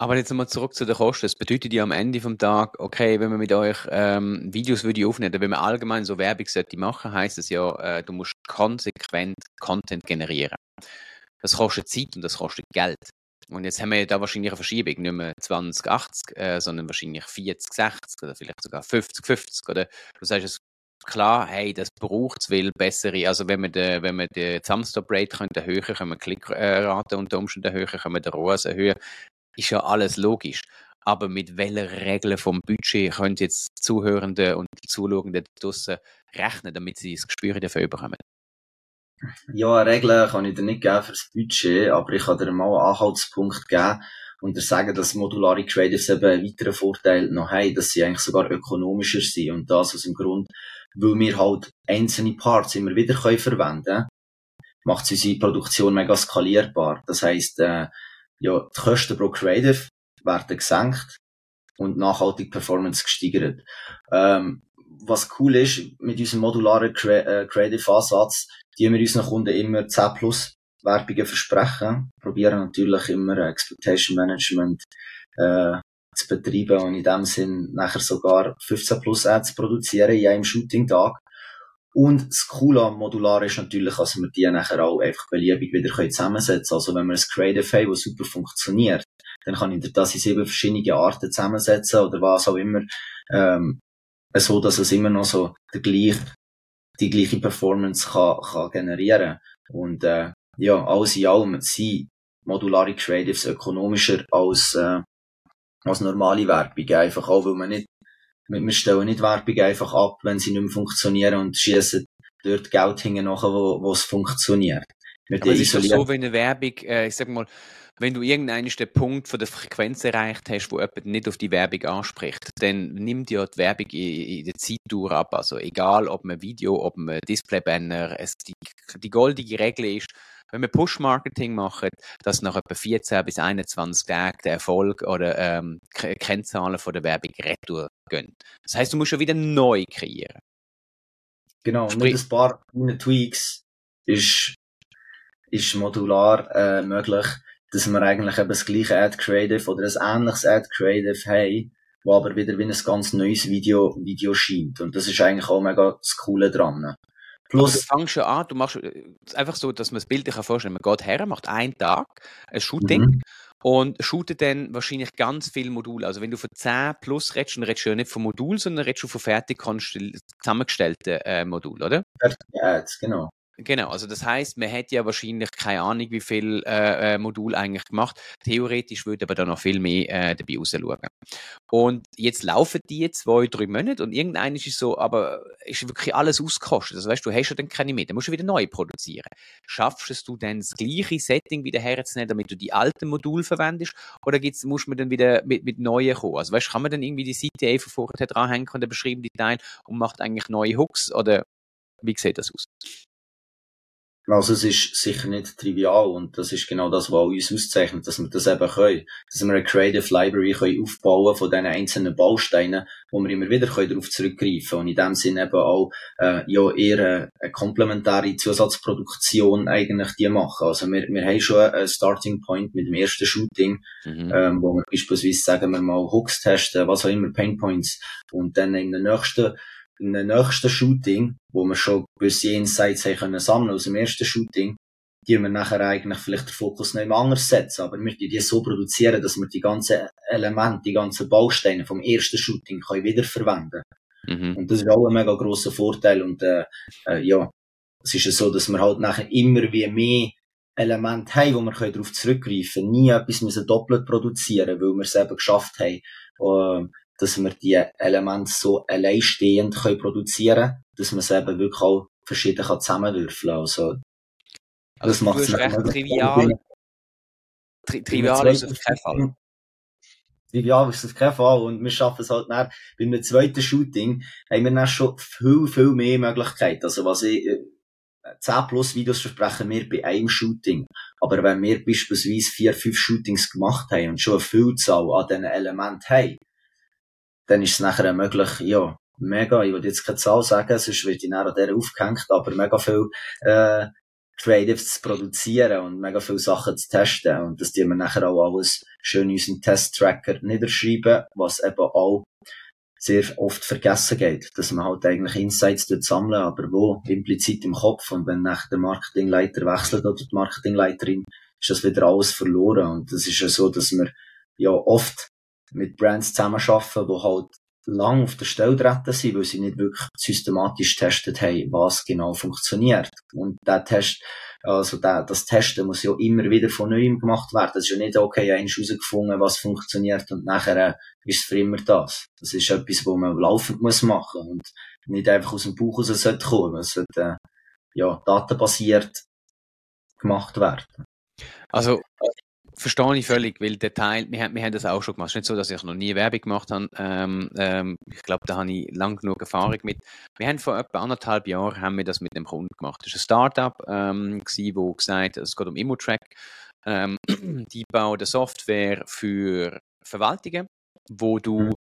Speaker 2: Aber jetzt nochmal zurück zu den Kosten. Das bedeutet ja am Ende vom Tag, okay, wenn man mit euch ähm, Videos würde aufnehmen, wenn man allgemein so Werbung sollte machen, heißt es ja, äh, du musst konsequent Content generieren. Das kostet Zeit und das kostet Geld. Und jetzt haben wir da wahrscheinlich eine Verschiebung, nicht mehr 20, 80, äh, sondern wahrscheinlich 40, 60 oder vielleicht sogar 50, 50. Oder du sagst es klar, hey, das braucht es, weil bessere, also wenn wir wir die Thumbstop-Rate erhöhen können, können wir Klickrate unter Umständen erhöhen, können wir den ROAS erhöhen ist ja alles logisch. Aber mit welchen Regeln vom Budget können jetzt die Zuhörenden und die Zuschauenden draussen rechnen, damit sie das Gespür dafür bekommen?
Speaker 1: Ja, Regeln kann ich dir nicht geben für das Budget, aber ich kann dir mal einen Anhaltspunkt geben und dir sagen, dass modulare Creatives eben einen weiteren Vorteil noch haben, dass sie eigentlich sogar ökonomischer sind. Und das aus dem Grund, weil wir halt einzelne Parts immer wieder können verwenden können, macht unsere Produktion mega skalierbar. Das heisst, äh, ja, die Kosten pro Creative werden gesenkt und nachhaltig Performance gesteigert. Ähm, was cool ist, mit unserem modularen Cre äh, Creative Ansatz, die wir unseren Kunden immer 10 plus Werbungen versprechen, probieren natürlich immer Expectation Management äh, zu betreiben und in dem Sinn nachher sogar 15 plus Ads produzieren in einem Shooting-Tag. Und das Coole am Modular ist natürlich, dass wir die nachher auch einfach beliebig wieder zusammensetzen können. Also wenn wir ein Creative haben, das super funktioniert, dann kann ich das in sieben verschiedene Arten zusammensetzen oder was auch immer, ähm, so dass es immer noch so der gleiche, die gleiche Performance kann, kann generieren. Und äh, ja, alles in allem sind modulare Creatives ökonomischer als, äh, als normale Werbung. Einfach auch, weil man nicht wir stellen nicht Werbung einfach ab, wenn sie nicht mehr funktionieren und schießen dort Geld hinten nachher, wo, wo es funktioniert.
Speaker 2: Wir Aber es ist doch so, wenn eine Werbung, äh, ich sag mal, wenn du irgendeinen den Punkt von der Frequenz erreicht hast, wo jemand nicht auf die Werbung anspricht, dann nimmt ja die Werbung in, der Zeitdauer ab. Also egal, ob man Video, ob man Displaybanner, es, die, die goldige Regel ist, wenn wir Push-Marketing machen, dass nach etwa 14 bis 21 Tagen der Erfolg oder ähm, Kennzahlen von der Werbung retour gehen. Das heißt, du musst schon wieder neu kreieren.
Speaker 1: Genau, Sprich, mit ein paar Tweaks ist, ist modular äh, möglich, dass wir eigentlich eben das gleiche Ad Creative oder ein ähnliches Ad Creative haben, wo aber wieder wie ein ganz neues Video, Video scheint. Und das ist eigentlich auch mega das Coole dran.
Speaker 2: Plus, du fängst schon an, du machst äh, einfach so, dass man das Bild sich vorstellen kann. Man geht her, macht einen Tag ein Shooting mhm. und shootet dann wahrscheinlich ganz viele Module. Also wenn du von 10 plus redest, dann redest du ja nicht von Modul, sondern redest du von fertig zusammengestellten äh, Modul, oder?
Speaker 1: Ja, genau.
Speaker 2: Genau, also das heißt, man hätte ja wahrscheinlich keine Ahnung, wie viel äh, äh, Modul eigentlich gemacht. Theoretisch würde aber da noch viel mehr äh, dabei rausschauen. Und jetzt laufen die zwei, drei Monate und irgendein ist so, aber ist wirklich alles ausgekostet. Also weißt du, hast ja dann keine mehr, dann musst du wieder neu produzieren. Schaffst du dann das gleiche Setting wieder herzunehmen, damit du die alten Module verwendest? Oder gibt's, muss man dann wieder mit, mit neuen kommen? Also weißt du, kann man dann irgendwie die Seite einfach vorher dranhängen und dann beschreiben die Teile und macht eigentlich neue Hooks? Oder wie sieht das aus?
Speaker 1: Also es ist sicher nicht trivial und das ist genau das, was uns auszeichnet, dass wir das eben können. Dass wir eine Creative Library können aufbauen von diesen einzelnen Bausteinen, wo wir immer wieder können darauf zurückgreifen können. Und in dem Sinne eben auch äh, ja, eher eine, eine komplementäre Zusatzproduktion eigentlich die machen. Also wir, wir haben schon einen Starting Point mit dem ersten Shooting, mhm. ähm, wo wir beispielsweise sagen wir mal Hooks testen, was auch immer, Pain Points und dann in der nächsten in einem nächsten Shooting, wo wir schon gewisse Insights haben können sammeln aus dem ersten Shooting, die wir nachher eigentlich vielleicht den Fokus nicht mehr anders setzen, aber wir die so produzieren, dass wir die ganzen Elemente, die ganzen Bausteine vom ersten Shooting können wiederverwenden mhm. Und das ist auch ein mega grosser Vorteil und äh, äh, ja, es ist ja so, dass wir halt nachher immer wie mehr Elemente haben, wo wir darauf zurückgreifen können. Nie etwas müssen doppelt produzieren, weil wir es eben geschafft haben, äh, dass wir die Elemente so alleinstehend können produzieren können, dass man es eben wirklich auch verschieden kann zusammenwürfeln kann. Also,
Speaker 2: also das macht es recht trivial. Tri trivial ist auf keinen Fall.
Speaker 1: Trivial ist auf keinen Fall. Und wir schaffen es halt nach, bei einem zweiten Shooting haben wir dann schon viel, viel mehr Möglichkeiten. Also was ich, 10 äh, plus Videos versprechen wir bei einem Shooting. Aber wenn wir beispielsweise vier, fünf Shootings gemacht haben und schon eine Vielzahl an diesen Elementen haben, dann ist es nachher möglich, ja, mega, ich will jetzt keine Zahl sagen, sonst wird ich nachher an der aufgehängt, aber mega viel, äh, Creatives zu produzieren und mega viele Sachen zu testen. Und das tun wir nachher auch alles schön in unseren Test-Tracker niederschreiben, was eben auch sehr oft vergessen geht, dass man halt eigentlich Insights dort sammeln, aber wo? Implizit im Kopf. Und wenn nachher der Marketingleiter wechselt oder die Marketingleiterin, ist das wieder alles verloren. Und das ist ja so, dass wir ja oft mit Brands zusammenarbeiten, die halt lang auf der Stelle treten sind, weil sie nicht wirklich systematisch getestet haben, was genau funktioniert. Und der Test, also der, das Testen muss ja immer wieder von neuem gemacht werden. Das ist ja nicht, okay, eins herausgefunden, was funktioniert und nachher ist es für immer das. Das ist etwas, wo man laufend muss machen und nicht einfach aus dem Buch raus sollte kommen. Es sollte, äh, ja, datenbasiert gemacht werden.
Speaker 2: Also, verstehe ich völlig, weil der Teil, wir, haben, wir haben das auch schon gemacht. Es ist nicht so, dass ich noch nie Werbung gemacht habe. Ähm, ähm, ich glaube, da habe ich lang genug Erfahrung mit. Wir haben vor etwa anderthalb Jahren haben wir das mit dem Kunden gemacht. Das war ein Startup, ähm, wo gesagt es geht um Immotrack. Ähm, die bauen Software für Verwaltungen wo du mhm.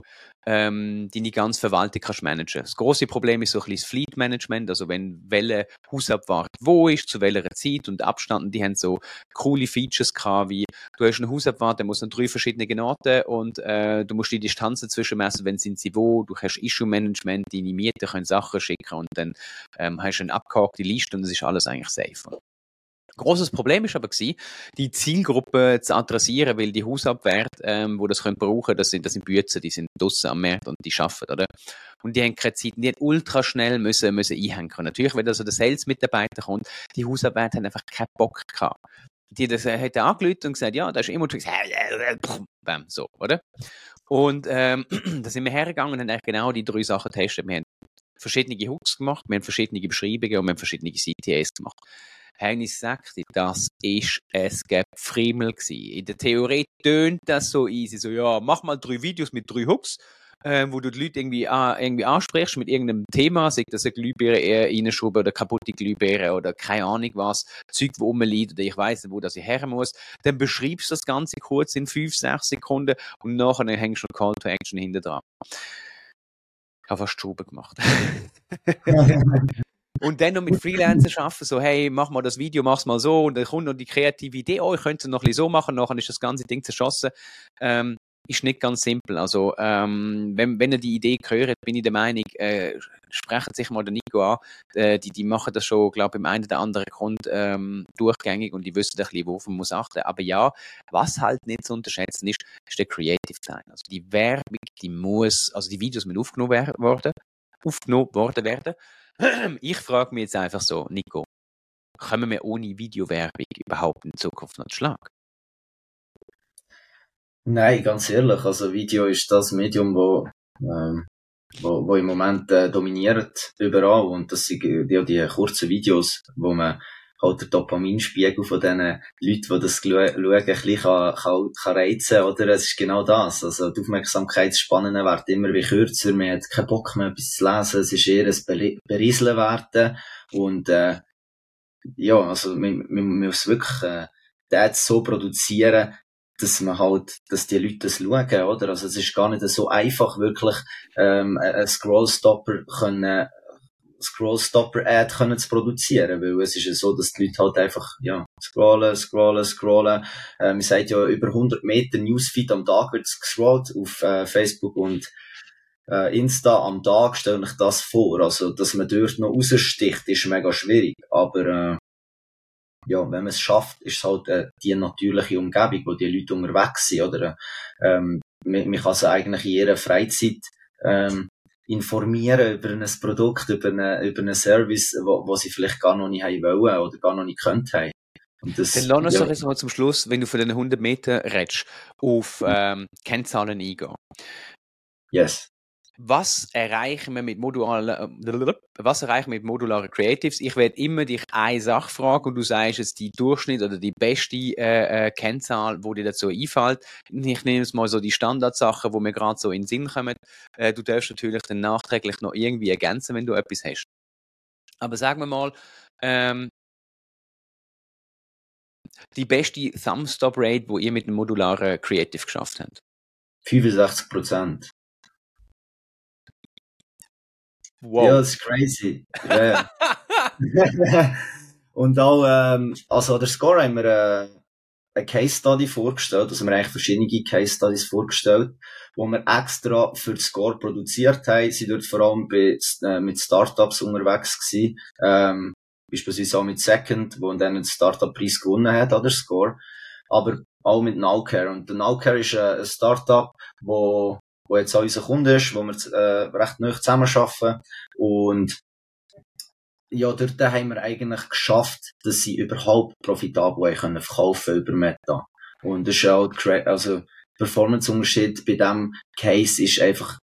Speaker 2: ähm, deine ganze Verwaltung kannst managen. Das große Problem ist so ein bisschen das Fleet Management, also wenn welche Hausabfahrt wo ist, zu welcher Zeit und Abstand, die haben so coole Features gehabt, wie du hast eine Hausabfahrt, der muss an drei verschiedene Orte und äh, du musst die Distanzen zwischenmessen, wenn sind sie wo, du hast Issue Management, deine Mieter können Sachen schicken und dann ähm, hast du eine abgehakte Liste und das ist alles eigentlich safe. Großes Problem ist aber gewesen, die Zielgruppe zu adressieren, weil die Hausabwerte, ähm, wo das können brauchen, das sind, das sind Bütze, die sind draussen am Markt und die schaffen, oder? Und die haben keine Zeit, die ultra schnell müssen, müssen einhängen. Natürlich, wenn also der Sales-Mitarbeiter kommt, die Hausabwerte haben einfach keinen Bock gehabt. Die das äh, hat angelötet und gesagt, ja, da ist immer bam, so, oder? Und ähm, da sind wir hergegangen und haben genau die drei Sachen getestet. Wir haben verschiedene Hooks gemacht, wir haben verschiedene Beschreibungen und wir haben verschiedene CTAs gemacht habe ich gesagt, das ist ein Gefriemel gewesen. In der Theorie tönt das so easy, so, ja, mach mal drei Videos mit drei Hooks, äh, wo du die Leute irgendwie, äh, irgendwie ansprichst mit irgendeinem Thema, sei das eine Glühbirne eher reinschoben oder kaputte Glühbirne oder keine Ahnung was, Zeug, wo rumliegt oder ich weiss wo das ich her muss, dann beschreibst du das Ganze kurz in fünf, sechs Sekunden und nachher hängst du Call to Action hinter dran. Ich habe fast Schuben gemacht. Und dann noch mit Freelancern arbeiten, so, hey, mach mal das Video, mach's mal so, und dann kommt noch die kreative Idee, oh, ich könnte es noch ein bisschen so machen, nachher ist das ganze Ding zerschossen. Ähm, ist nicht ganz simpel. Also, ähm, wenn, wenn ihr die Idee hört, bin ich der Meinung, äh, sprechen sich mal den Nico an. Äh, die, die machen das schon, glaube ich, im einen oder anderen Grund ähm, durchgängig und die wissen ein bisschen, worauf man muss achten. Aber ja, was halt nicht zu unterschätzen ist, ist der Creative Teil. Also die Werbung, die muss, also die Videos müssen aufgenommen werden, aufgenommen worden werden. Ich frage mich jetzt einfach so, Nico, kommen wir ohne Videowerbung überhaupt in Zukunft noch Schlag?
Speaker 1: Nein, ganz ehrlich, also Video ist das Medium, wo, ähm, wo, wo im Moment äh, dominiert überall und das sind ja die kurzen Videos, wo man halt den Dopaminspiegel von diesen Leuten, die das schauen, ein bisschen kann, kann reizen, oder? Es ist genau das. Also, die Aufmerksamkeitsspannen werden immer wie kürzer, man hat keinen Bock mehr, etwas zu lesen, es ist eher ein Berieseln werden und, äh, ja, also, man, man muss wirklich, äh, das so produzieren, dass man halt, dass die Leute das schauen, oder? Also es ist gar nicht so einfach, wirklich ähm, einen Scrollstopper können, Scrollstopper-Ad können zu produzieren, weil es ist ja so, dass die Leute halt einfach, ja, scrollen, scrollen, scrollen. Äh, man sagt ja, über 100 Meter Newsfeed am Tag wird gescrollt auf äh, Facebook und äh, Insta am Tag, stelle ich das vor. Also, dass man dort noch raussticht, ist mega schwierig. Aber, äh, ja, wenn man es schafft, ist es halt äh, die natürliche Umgebung, wo die Leute unterwegs sind, oder? Ähm, man, man kann sie eigentlich in ihrer Freizeit ähm, informieren über ein Produkt, über einen, über einen Service, wo, wo sie vielleicht gar noch nicht haben wollen oder gar noch nicht könnt haben.
Speaker 2: Und das, Dann lass uns ja. doch jetzt mal zum Schluss, wenn du von den 100 Meter redest, auf ähm, Kennzahlen eingehen.
Speaker 1: Yes
Speaker 2: was erreichen wir mit modularen, was erreichen wir mit modularen Creatives? Ich werde immer dich eine Sache fragen und du sagst jetzt die Durchschnitt oder die beste äh, äh, Kennzahl, wo dir dazu einfällt. Ich nehme jetzt mal so die Standardsachen, wo mir gerade so in den Sinn kommen. Äh, du darfst natürlich dann nachträglich noch irgendwie ergänzen, wenn du etwas hast. Aber sagen wir mal, ähm, die beste Thumbstop-Rate, wo ihr mit einem modularen Creative geschafft habt?
Speaker 1: 65 Prozent.
Speaker 2: Wow.
Speaker 1: Ja, das ist crazy. Yeah. und auch, ähm, also der Score haben wir äh, eine Case Study vorgestellt, also wir haben eigentlich verschiedene Case Studies vorgestellt, wo wir extra für den Score produziert haben, Sie dort vor allem bei, äh, mit Startups unterwegs gewesen, ähm, beispielsweise auch mit Second, wo dann einen Startup-Preis gewonnen hat, an der Score, aber auch mit Nowcare. Und der Nowcare ist äh, ein Startup, wo wo jetzt auch unser Kunde ist, wo wir äh, recht neu zusammenarbeiten. Und ja, dort haben wir eigentlich geschafft, dass sie überhaupt profitabel können verkaufen über Meta. Und das ist auch, also, Performance-Unterschied bei diesem Case ist einfach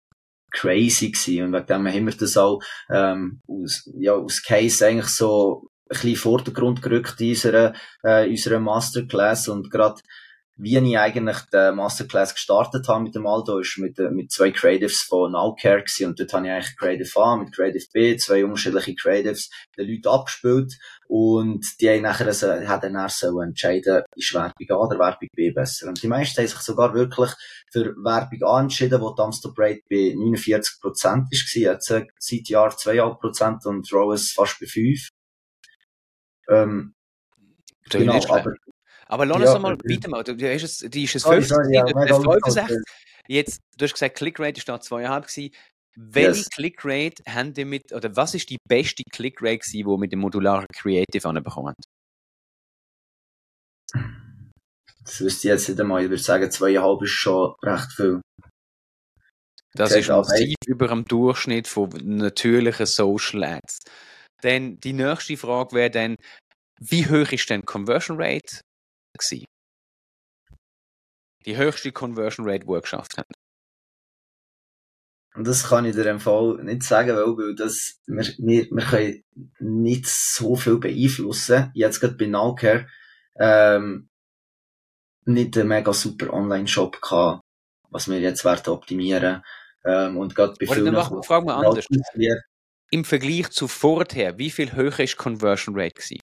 Speaker 1: crazy gewesen. Und wegen dem haben wir das auch, ähm, aus, ja, aus Case eigentlich so ein bisschen Vordergrund gerückt in unserer, äh, in unserer Masterclass und gerade wie ich eigentlich die Masterclass gestartet habe mit dem Aldo, ist mit, äh, mit zwei Creatives von Nowcare gewesen. Und dort habe ich eigentlich Creative A mit Creative B, zwei unterschiedliche Creatives, den Leuten abgespielt. Und die haben nachher, also, haben dann erst so entscheiden, ist Werbung A oder Werbung B besser. Und die meisten haben sich sogar wirklich für Werbung A entschieden, wo die Amstop Rate bei 49% war, jetzt äh, seit Jahr 2,5% und ROAS fast bei 5. Ähm,
Speaker 2: genau, aber, aber lass uns ja, mal weitermachen. Du hast es, die ist es 50, sorry, ja, 65. Jetzt, du hast gesagt, Clickrate ist da 2,5 gewesen. Welche yes. Clickrate haben die mit, oder was ist die beste Clickrate gewesen, die mit dem modularen Creative anbekommen
Speaker 1: Das wüsste ich jetzt nicht einmal. Ich würde sagen, 2,5 ist schon recht viel.
Speaker 2: Das ist massiv über dem Durchschnitt von natürlichen Social Ads. Dann die nächste Frage wäre dann, wie hoch ist denn Conversion Rate gewesen. Die höchste Conversion Rate, die geschafft hat.
Speaker 1: Und das kann ich dir im Fall nicht sagen, weil, weil das, wir, wir, wir können nicht so viel beeinflussen. Jetzt gerade bei Nowcare, ähm, nicht einen mega super Online-Shop gehabt, was wir jetzt werden optimieren. Ähm, und gerade bei
Speaker 2: vielen... Frag mal anders. Im Vergleich zu vorher, wie viel höher ist Conversion Rate gewesen?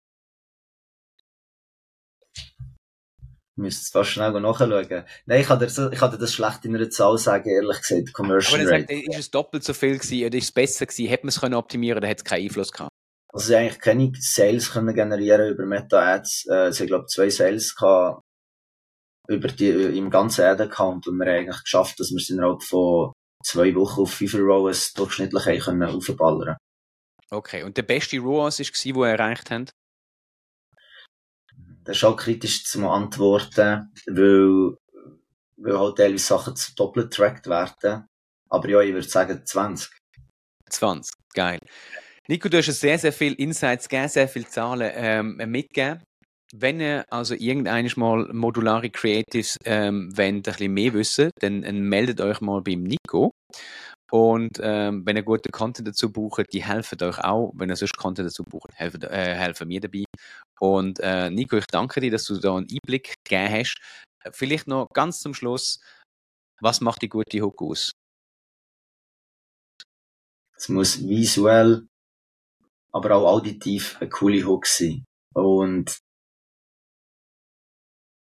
Speaker 1: Müsste es fast schnell nachschauen. Nein, ich kann, dir, ich kann dir das schlecht in einer Zahl sagen, ehrlich gesagt, Commercial
Speaker 2: Aber Rate. Sagt, ist es doppelt so viel gewesen, oder ist es besser gewesen? Hätte man es können optimieren oder hat es keinen Einfluss gehabt?
Speaker 1: Also sie eigentlich keine Sales können generieren über Meta-Ads. Äh, sie, glaube zwei Sales gehabt über die, im ganzen Ad-Account und wir haben eigentlich geschafft, dass wir es innerhalb von zwei Wochen auf FIFA ROAS durchschnittlich können aufballern
Speaker 2: Okay, und der beste ROAS war, den ihr erreicht habt?
Speaker 1: Das ist auch kritisch zu antworten, weil, weil halt teilweise Sachen doppelt tracked werden. Aber ja, ich würde sagen 20.
Speaker 2: 20, geil. Nico, du hast sehr, sehr viel Insights gegeben, sehr viele Zahlen ähm, mitgegeben. Wenn ihr also irgendwann mal modulare Creatives ähm, wollt, ein bisschen mehr wissen, dann, dann meldet euch mal beim Nico. Und ähm, wenn ihr guten Content dazu braucht, die helfen euch auch. Wenn ihr sonst Content dazu braucht, helfen, äh, helfen mir dabei. Und äh, Nico, ich danke dir, dass du da einen Einblick gegeben hast. Vielleicht noch ganz zum Schluss, was macht die gute Hook aus?
Speaker 1: Es muss visuell, aber auch auditiv eine coole Hook sein. Und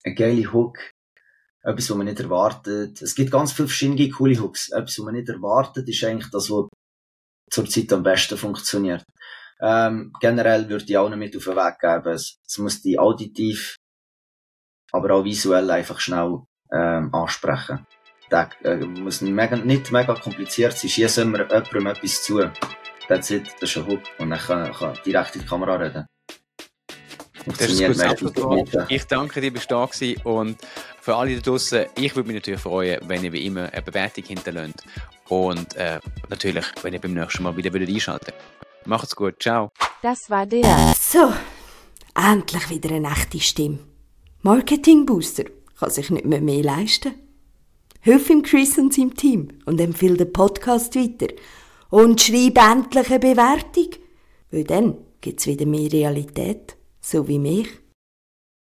Speaker 1: eine geile Hook, etwas, was man nicht erwartet. Es gibt ganz viele verschiedene coole Hooks. Etwas, was man nicht erwartet, ist eigentlich das, was zurzeit am besten funktioniert. Ähm, generell würde ich auch noch mit auf den Weg geben. Es, es muss die auditiv, aber auch visuell einfach schnell ähm, ansprechen. Das äh, muss mega, nicht mega kompliziert sein. Schießen wir jemandem etwas zu. That's it, das ist ein Hook. Und dann kann, kann direkt in die Kamera reden.
Speaker 2: Das ist gut Ich danke dir, bist du da. Und für alle da draußen, ich würde mich natürlich freuen, wenn ihr wie immer eine Bewertung hinterlässt. Und äh, natürlich, wenn ihr beim nächsten Mal wieder, wieder einschaltet. Macht's gut, ciao.
Speaker 3: Das war der.
Speaker 4: So, endlich wieder eine echte Stimme. Marketing Booster kann sich nicht mehr mehr leisten. Hilf ihm Chris und seinem Team und empfehle den Podcast weiter. Und schreib endlich eine Bewertung, weil dann gibt's wieder mehr Realität so wie mich.